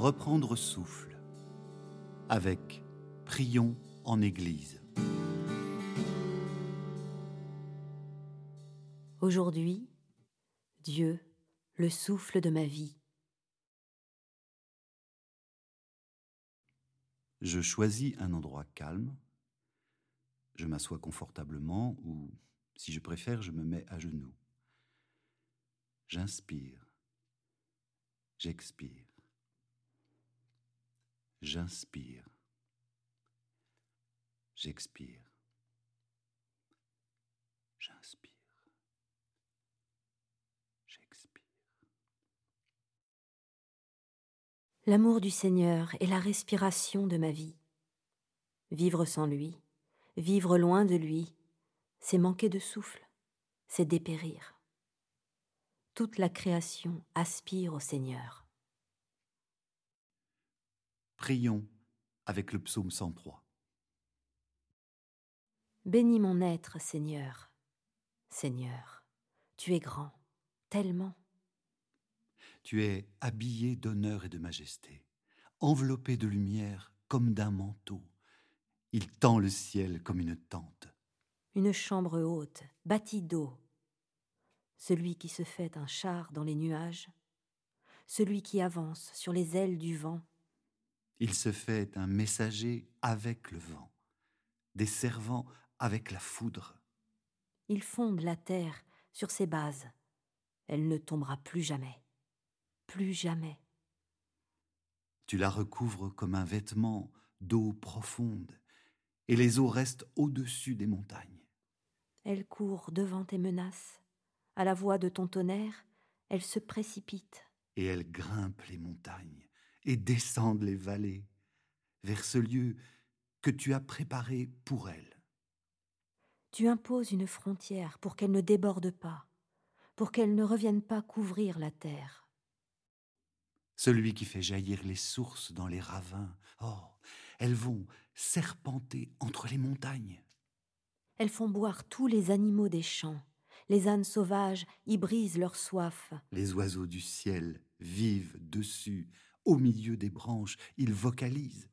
Reprendre souffle avec Prions en Église. Aujourd'hui, Dieu, le souffle de ma vie. Je choisis un endroit calme, je m'assois confortablement ou, si je préfère, je me mets à genoux. J'inspire, j'expire. J'inspire, j'expire. J'inspire, j'expire. L'amour du Seigneur est la respiration de ma vie. Vivre sans lui, vivre loin de lui, c'est manquer de souffle, c'est dépérir. Toute la création aspire au Seigneur. Prions avec le psaume 103. Bénis mon être, Seigneur. Seigneur, tu es grand, tellement. Tu es habillé d'honneur et de majesté, enveloppé de lumière comme d'un manteau. Il tend le ciel comme une tente. Une chambre haute, bâtie d'eau. Celui qui se fait un char dans les nuages, celui qui avance sur les ailes du vent. Il se fait un messager avec le vent, des servants avec la foudre. Il fonde la terre sur ses bases. Elle ne tombera plus jamais plus jamais. Tu la recouvres comme un vêtement d'eau profonde, et les eaux restent au-dessus des montagnes. Elle court devant tes menaces. À la voix de ton tonnerre, elle se précipite. Et elle grimpe les montagnes et descend les vallées vers ce lieu que tu as préparé pour elle. Tu imposes une frontière pour qu'elle ne déborde pas, pour qu'elle ne revienne pas couvrir la terre celui qui fait jaillir les sources dans les ravins. Oh, elles vont serpenter entre les montagnes. Elles font boire tous les animaux des champs. Les ânes sauvages y brisent leur soif. Les oiseaux du ciel vivent dessus. Au milieu des branches, ils vocalisent.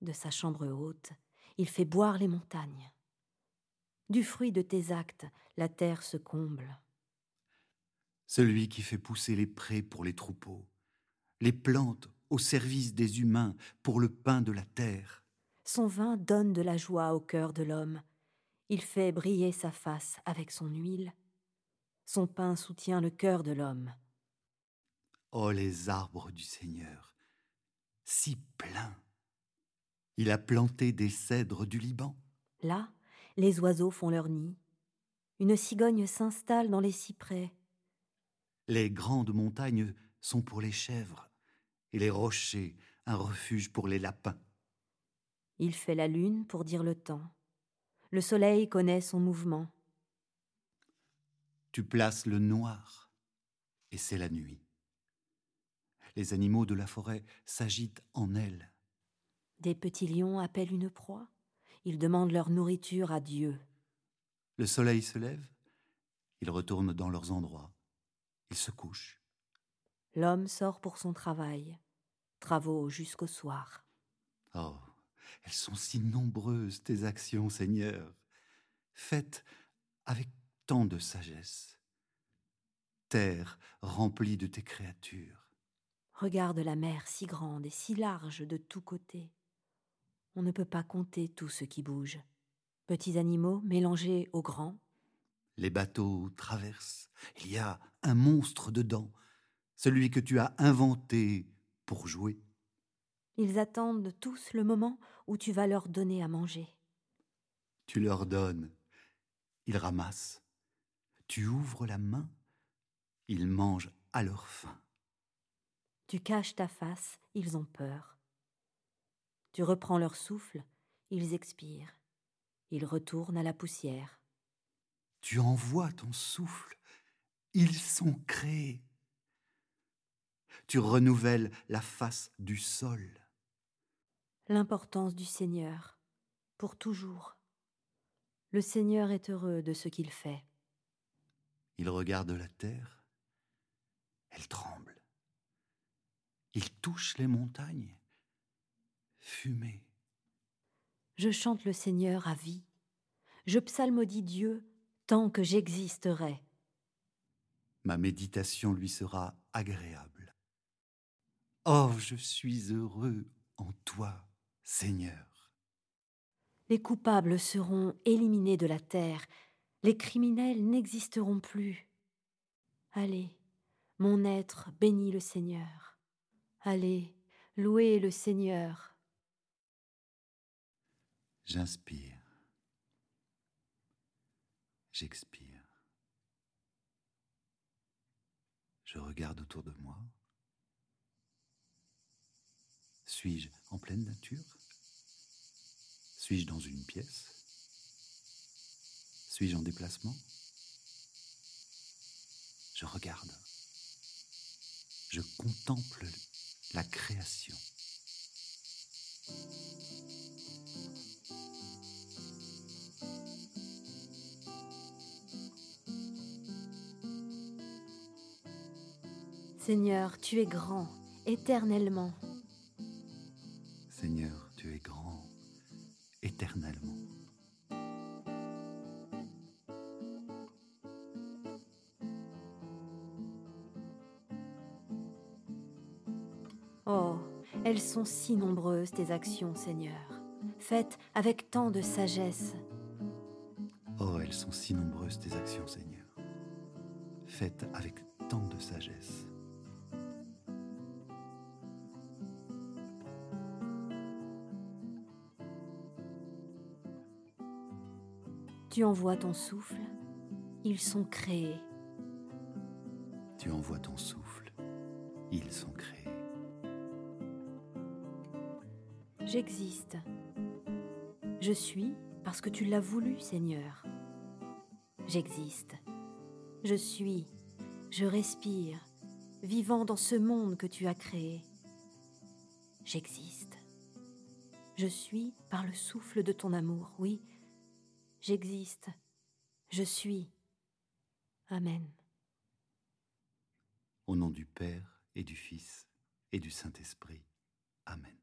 De sa chambre haute, il fait boire les montagnes. Du fruit de tes actes, la terre se comble. Celui qui fait pousser les prés pour les troupeaux, les plantes au service des humains pour le pain de la terre. Son vin donne de la joie au cœur de l'homme. Il fait briller sa face avec son huile. Son pain soutient le cœur de l'homme. Oh les arbres du Seigneur, si pleins. Il a planté des cèdres du Liban. Là, les oiseaux font leur nid. Une cigogne s'installe dans les cyprès. Les grandes montagnes sont pour les chèvres et les rochers un refuge pour les lapins. Il fait la lune pour dire le temps. Le soleil connaît son mouvement. Tu places le noir, et c'est la nuit. Les animaux de la forêt s'agitent en elle. Des petits lions appellent une proie. Ils demandent leur nourriture à Dieu. Le soleil se lève, ils retournent dans leurs endroits, ils se couchent. L'homme sort pour son travail, travaux jusqu'au soir. Oh, elles sont si nombreuses, tes actions, Seigneur, faites avec tant de sagesse. Terre remplie de tes créatures. Regarde la mer si grande et si large de tous côtés. On ne peut pas compter tout ce qui bouge. Petits animaux mélangés aux grands. Les bateaux traversent. Il y a un monstre dedans, celui que tu as inventé pour jouer. Ils attendent tous le moment où tu vas leur donner à manger. Tu leur donnes, ils ramassent. Tu ouvres la main, ils mangent à leur faim. Tu caches ta face, ils ont peur. Tu reprends leur souffle, ils expirent. Ils retournent à la poussière. Tu envoies ton souffle, ils sont créés tu renouvelles la face du sol. L'importance du Seigneur, pour toujours. Le Seigneur est heureux de ce qu'il fait. Il regarde la terre, elle tremble. Il touche les montagnes. Fumée. Je chante le Seigneur à vie. Je psalmodie Dieu tant que j'existerai. Ma méditation lui sera agréable. Oh, je suis heureux en toi, Seigneur. Les coupables seront éliminés de la terre, les criminels n'existeront plus. Allez, mon être bénit le Seigneur. Allez, louez le Seigneur. J'inspire. J'expire. Je regarde autour de moi. Suis-je en pleine nature? Suis-je dans une pièce? Suis-je en déplacement? Je regarde. Je contemple la création. Seigneur, tu es grand, éternellement. Oh, elles sont si nombreuses tes actions, Seigneur, faites avec tant de sagesse. Oh, elles sont si nombreuses tes actions, Seigneur, faites avec tant de sagesse. Tu envoies ton souffle, ils sont créés. Tu envoies ton souffle, ils sont créés. J'existe. Je suis parce que tu l'as voulu, Seigneur. J'existe. Je suis. Je respire, vivant dans ce monde que tu as créé. J'existe. Je suis par le souffle de ton amour, oui, J'existe. Je suis. Amen. Au nom du Père et du Fils et du Saint-Esprit. Amen.